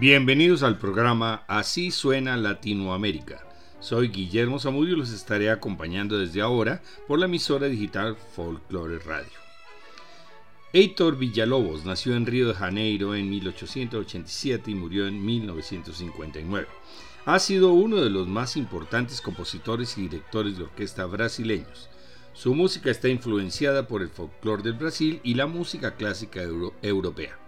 Bienvenidos al programa Así suena Latinoamérica. Soy Guillermo Zamudio y los estaré acompañando desde ahora por la emisora digital Folklore Radio. Heitor Villalobos nació en Río de Janeiro en 1887 y murió en 1959. Ha sido uno de los más importantes compositores y directores de orquesta brasileños. Su música está influenciada por el folclore del Brasil y la música clásica europea.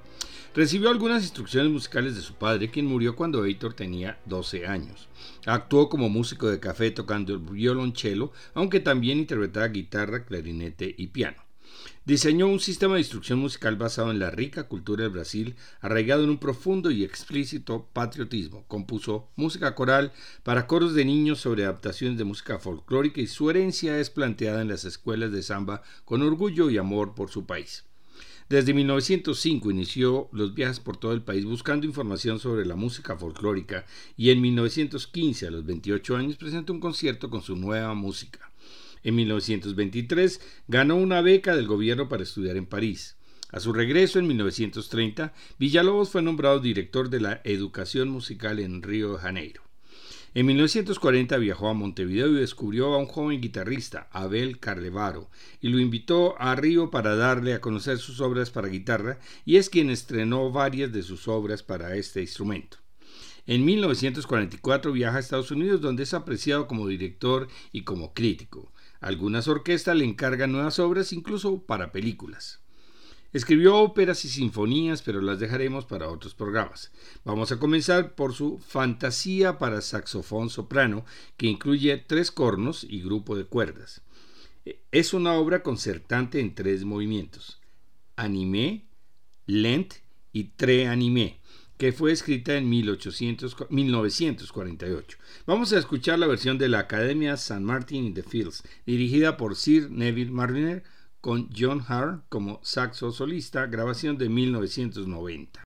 Recibió algunas instrucciones musicales de su padre, quien murió cuando Heitor tenía 12 años. Actuó como músico de café tocando el violonchelo, aunque también interpretaba guitarra, clarinete y piano. Diseñó un sistema de instrucción musical basado en la rica cultura del Brasil, arraigado en un profundo y explícito patriotismo. Compuso música coral para coros de niños sobre adaptaciones de música folclórica y su herencia es planteada en las escuelas de samba con orgullo y amor por su país. Desde 1905 inició los viajes por todo el país buscando información sobre la música folclórica y en 1915, a los 28 años, presentó un concierto con su nueva música. En 1923 ganó una beca del gobierno para estudiar en París. A su regreso en 1930, Villalobos fue nombrado director de la educación musical en Río de Janeiro. En 1940 viajó a Montevideo y descubrió a un joven guitarrista, Abel Carlevaro, y lo invitó a Río para darle a conocer sus obras para guitarra, y es quien estrenó varias de sus obras para este instrumento. En 1944 viaja a Estados Unidos donde es apreciado como director y como crítico. Algunas orquestas le encargan nuevas obras incluso para películas. Escribió óperas y sinfonías, pero las dejaremos para otros programas. Vamos a comenzar por su Fantasía para saxofón soprano, que incluye tres cornos y grupo de cuerdas. Es una obra concertante en tres movimientos: animé, lent y tre animé que fue escrita en 1948. Vamos a escuchar la versión de la Academia San Martin in the Fields, dirigida por Sir Neville Marriner, con John Hart como saxo solista, grabación de 1990.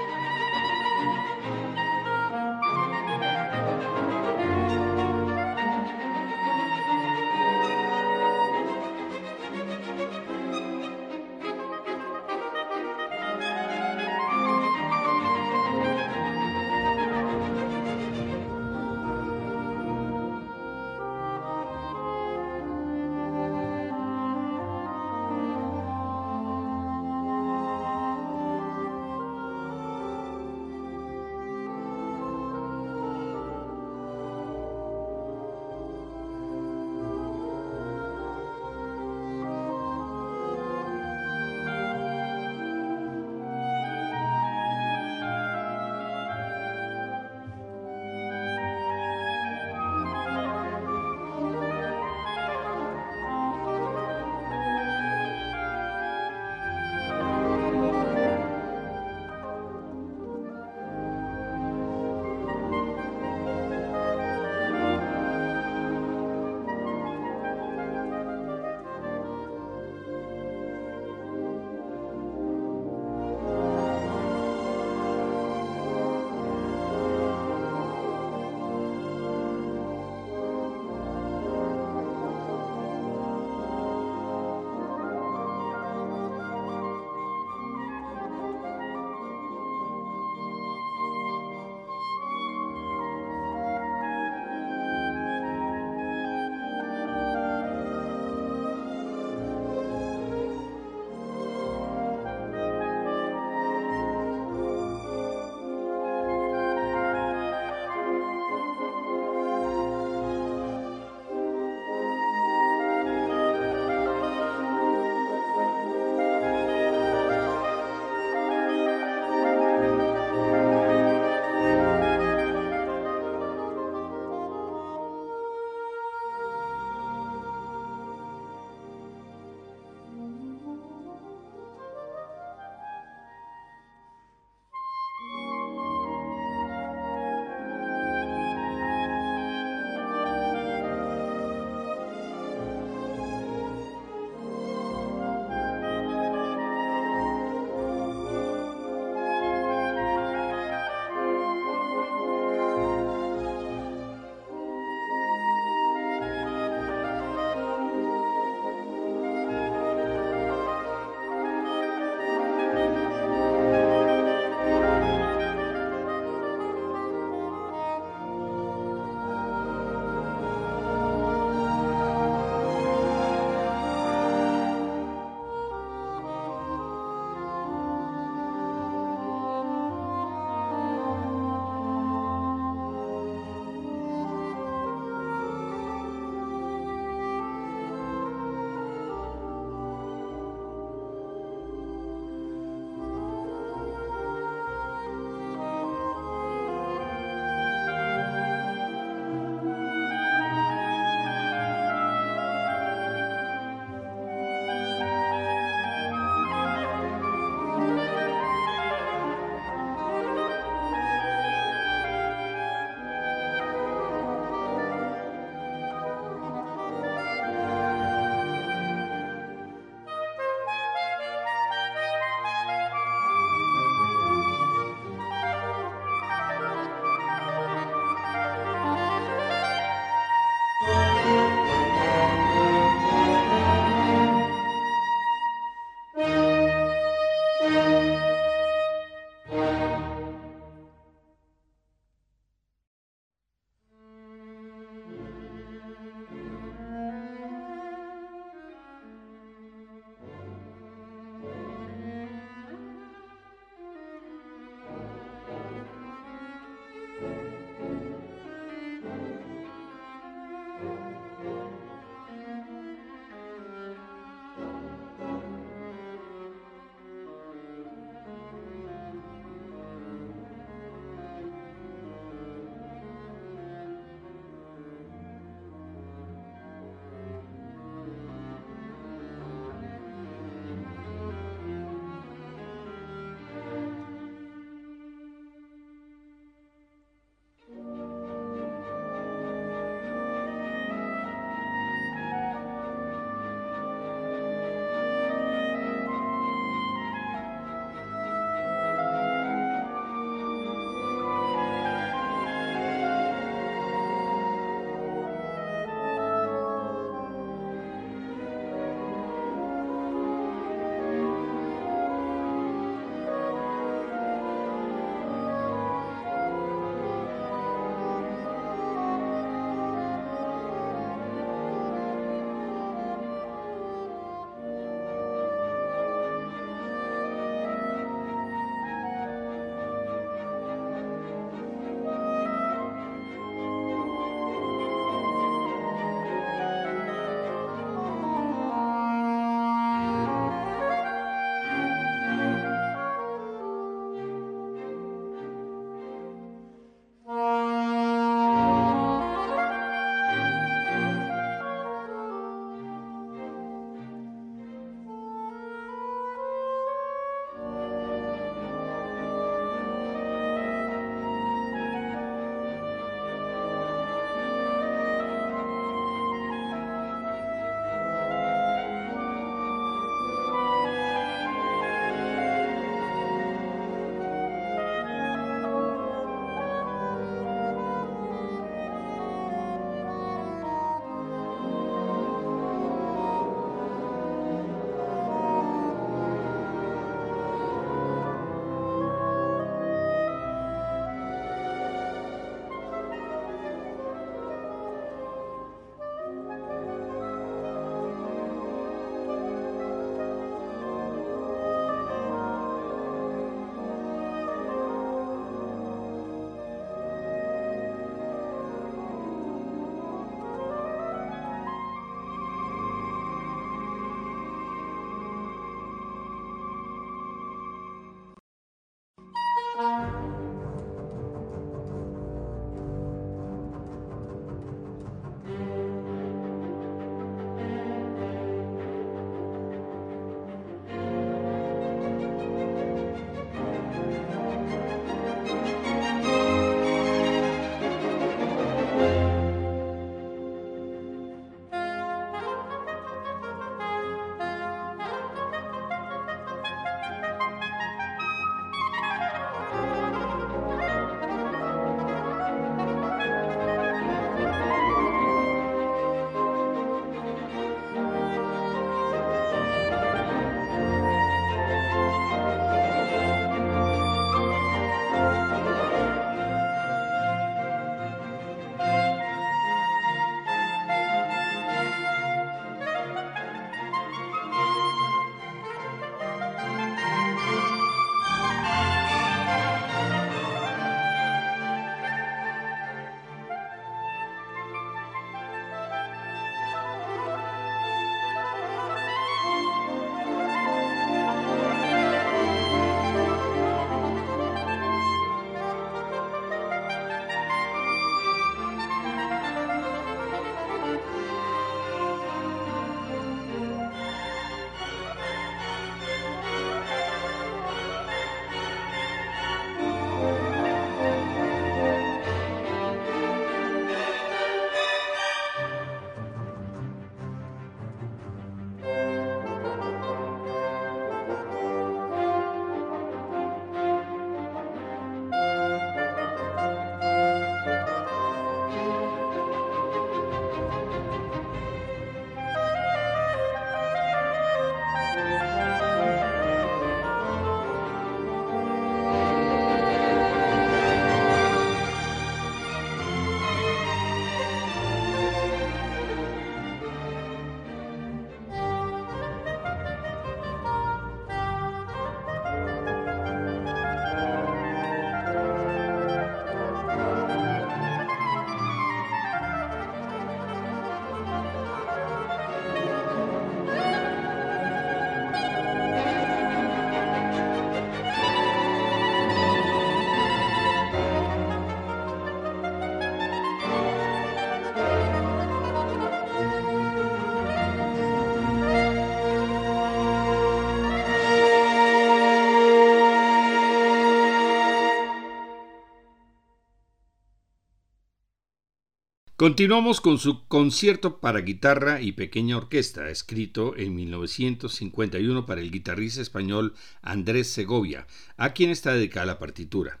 Continuamos con su concierto para guitarra y pequeña orquesta, escrito en 1951 para el guitarrista español Andrés Segovia, a quien está dedicada la partitura.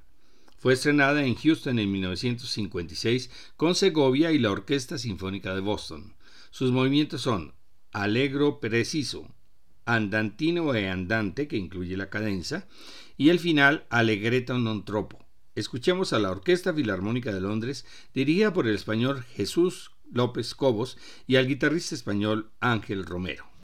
Fue estrenada en Houston en 1956 con Segovia y la Orquesta Sinfónica de Boston. Sus movimientos son alegro preciso, andantino e andante, que incluye la cadenza, y el final alegreto non troppo. Escuchemos a la Orquesta Filarmónica de Londres, dirigida por el español Jesús López Cobos y al guitarrista español Ángel Romero.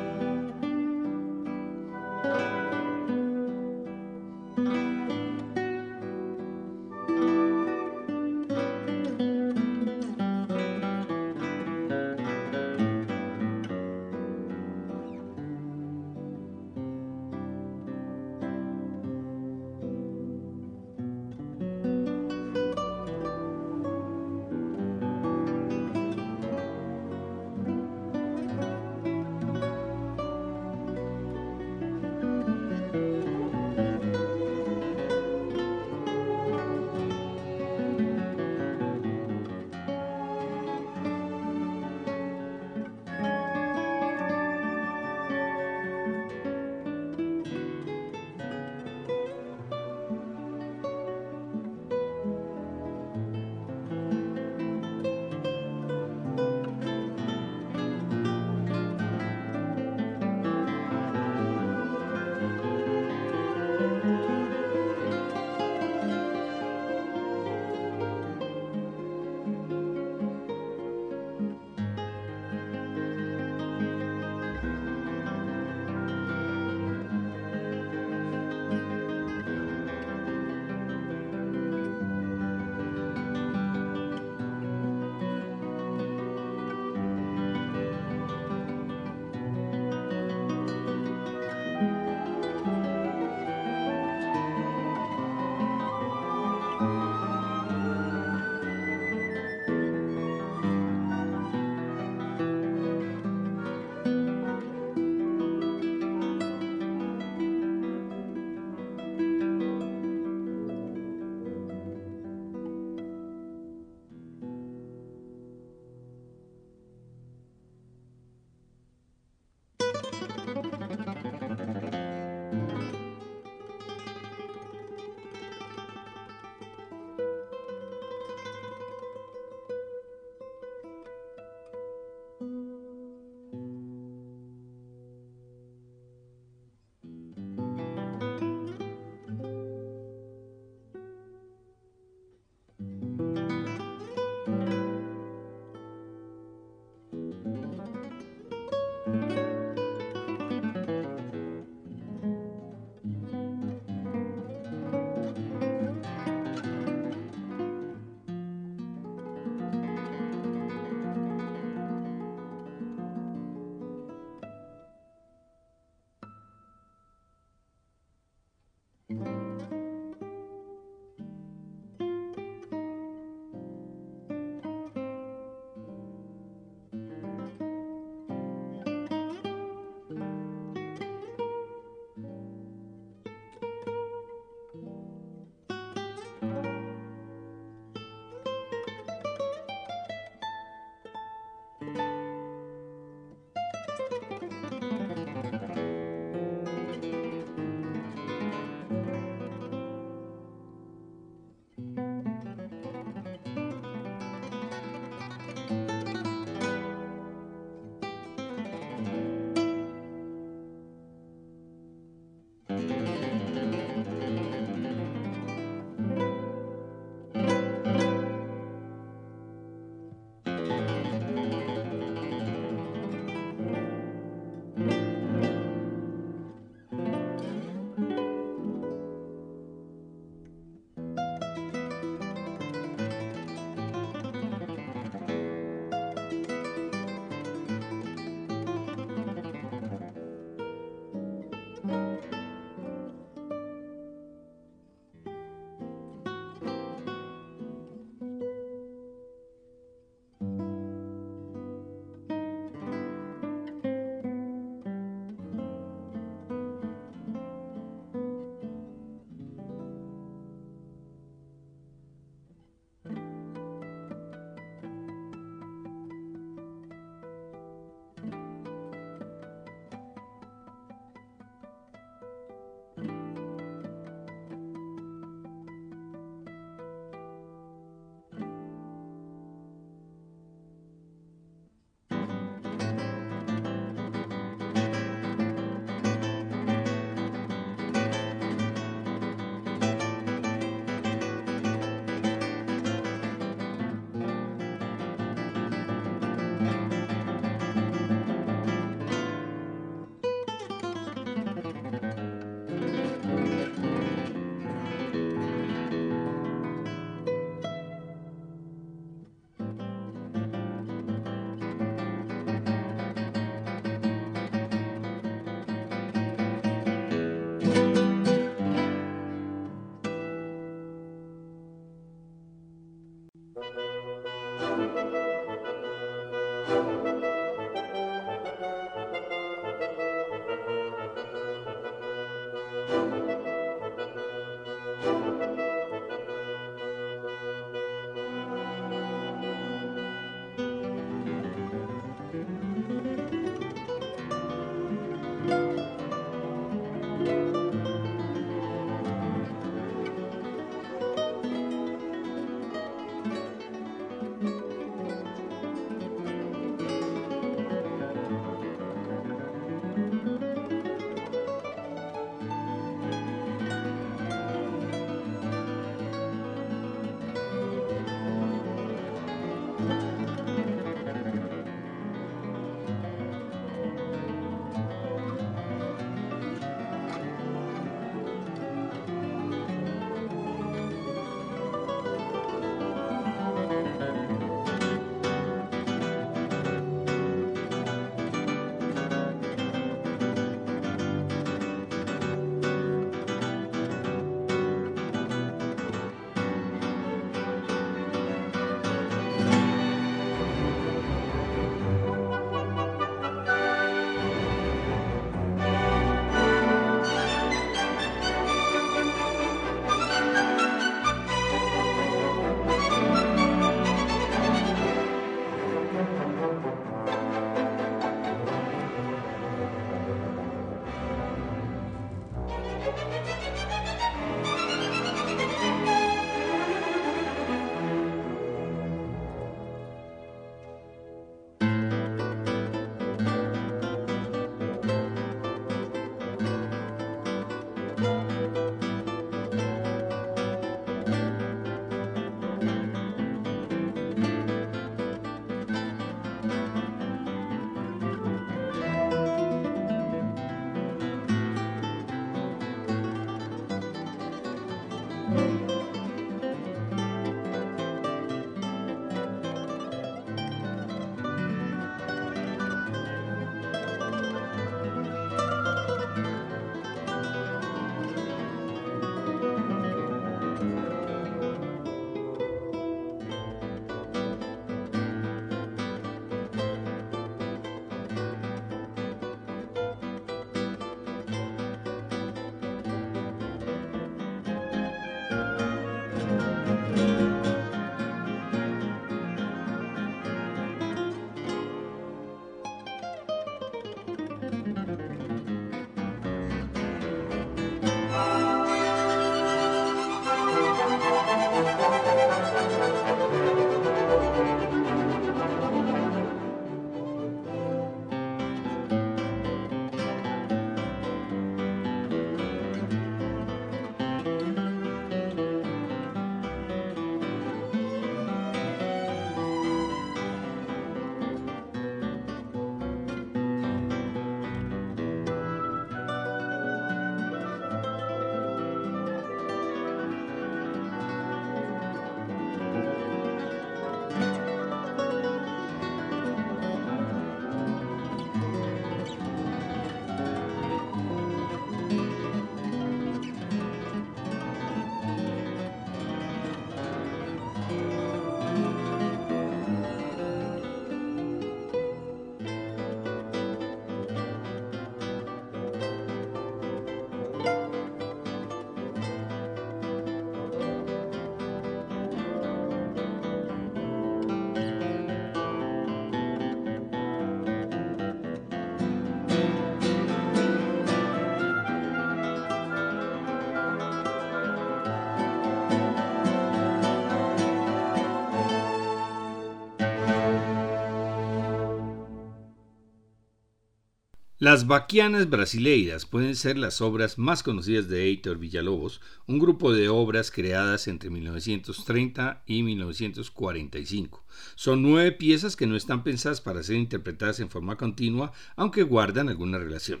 Las Baquianas Brasileiras pueden ser las obras más conocidas de Heitor Villalobos, un grupo de obras creadas entre 1930 y 1945. Son nueve piezas que no están pensadas para ser interpretadas en forma continua, aunque guardan alguna relación.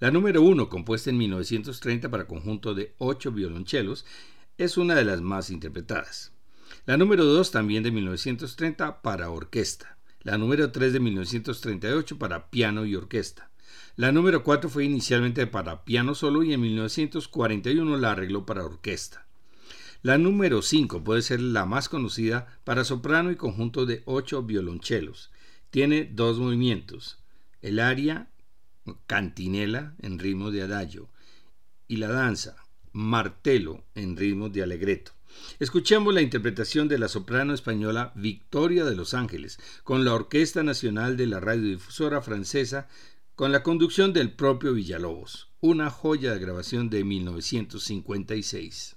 La número uno, compuesta en 1930 para conjunto de ocho violonchelos, es una de las más interpretadas. La número dos, también de 1930, para orquesta. La número tres de 1938 para piano y orquesta. La número 4 fue inicialmente para piano solo y en 1941 la arregló para orquesta. La número 5 puede ser la más conocida para soprano y conjunto de 8 violonchelos. Tiene dos movimientos, el aria cantinela en ritmo de adagio y la danza martelo en ritmo de alegreto. Escuchemos la interpretación de la soprano española Victoria de Los Ángeles con la Orquesta Nacional de la Radiodifusora Francesa con la conducción del propio Villalobos, una joya de grabación de 1956.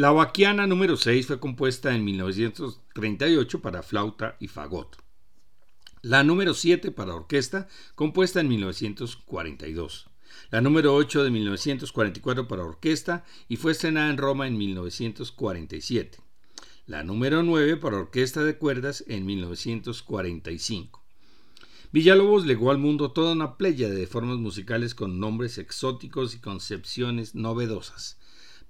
La Baquiana número 6 fue compuesta en 1938 para flauta y fagot. La número 7 para orquesta, compuesta en 1942. La número 8 de 1944 para orquesta y fue estrenada en Roma en 1947. La número 9 para orquesta de cuerdas en 1945. Villalobos legó al mundo toda una playa de formas musicales con nombres exóticos y concepciones novedosas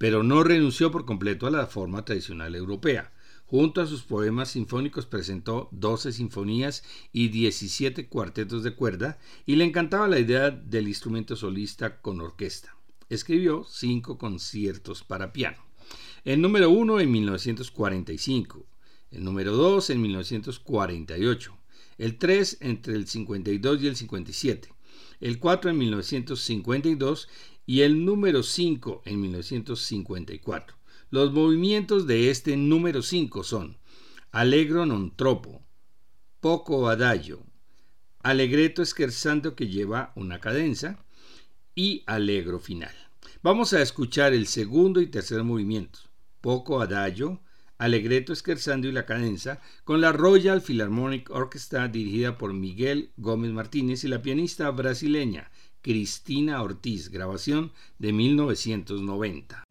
pero no renunció por completo a la forma tradicional europea. Junto a sus poemas sinfónicos presentó 12 sinfonías y 17 cuartetos de cuerda y le encantaba la idea del instrumento solista con orquesta. Escribió cinco conciertos para piano. El número 1 en 1945, el número 2 en 1948, el 3 entre el 52 y el 57, el 4 en 1952 y el número 5 en 1954. Los movimientos de este número 5 son Allegro non troppo, Poco adagio, Allegretto scherzando que lleva una cadenza y Allegro final. Vamos a escuchar el segundo y tercer movimiento, Poco adagio, Allegretto scherzando y la cadenza, con la Royal Philharmonic Orchestra dirigida por Miguel Gómez Martínez y la pianista brasileña Cristina Ortiz, grabación de 1990.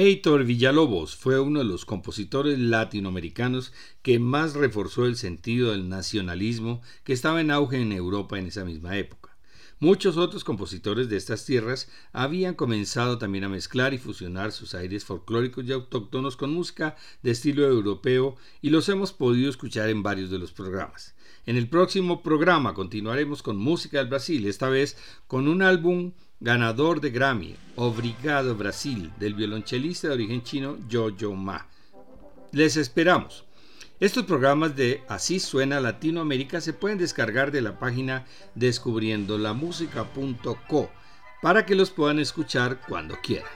Heitor Villalobos fue uno de los compositores latinoamericanos que más reforzó el sentido del nacionalismo que estaba en auge en Europa en esa misma época. Muchos otros compositores de estas tierras habían comenzado también a mezclar y fusionar sus aires folclóricos y autóctonos con música de estilo europeo y los hemos podido escuchar en varios de los programas. En el próximo programa continuaremos con música del Brasil, esta vez con un álbum ganador de Grammy, Obrigado Brasil, del violonchelista de origen chino Yo-Yo Ma. Les esperamos. Estos programas de Así Suena Latinoamérica se pueden descargar de la página descubriendolamusica.co para que los puedan escuchar cuando quieran.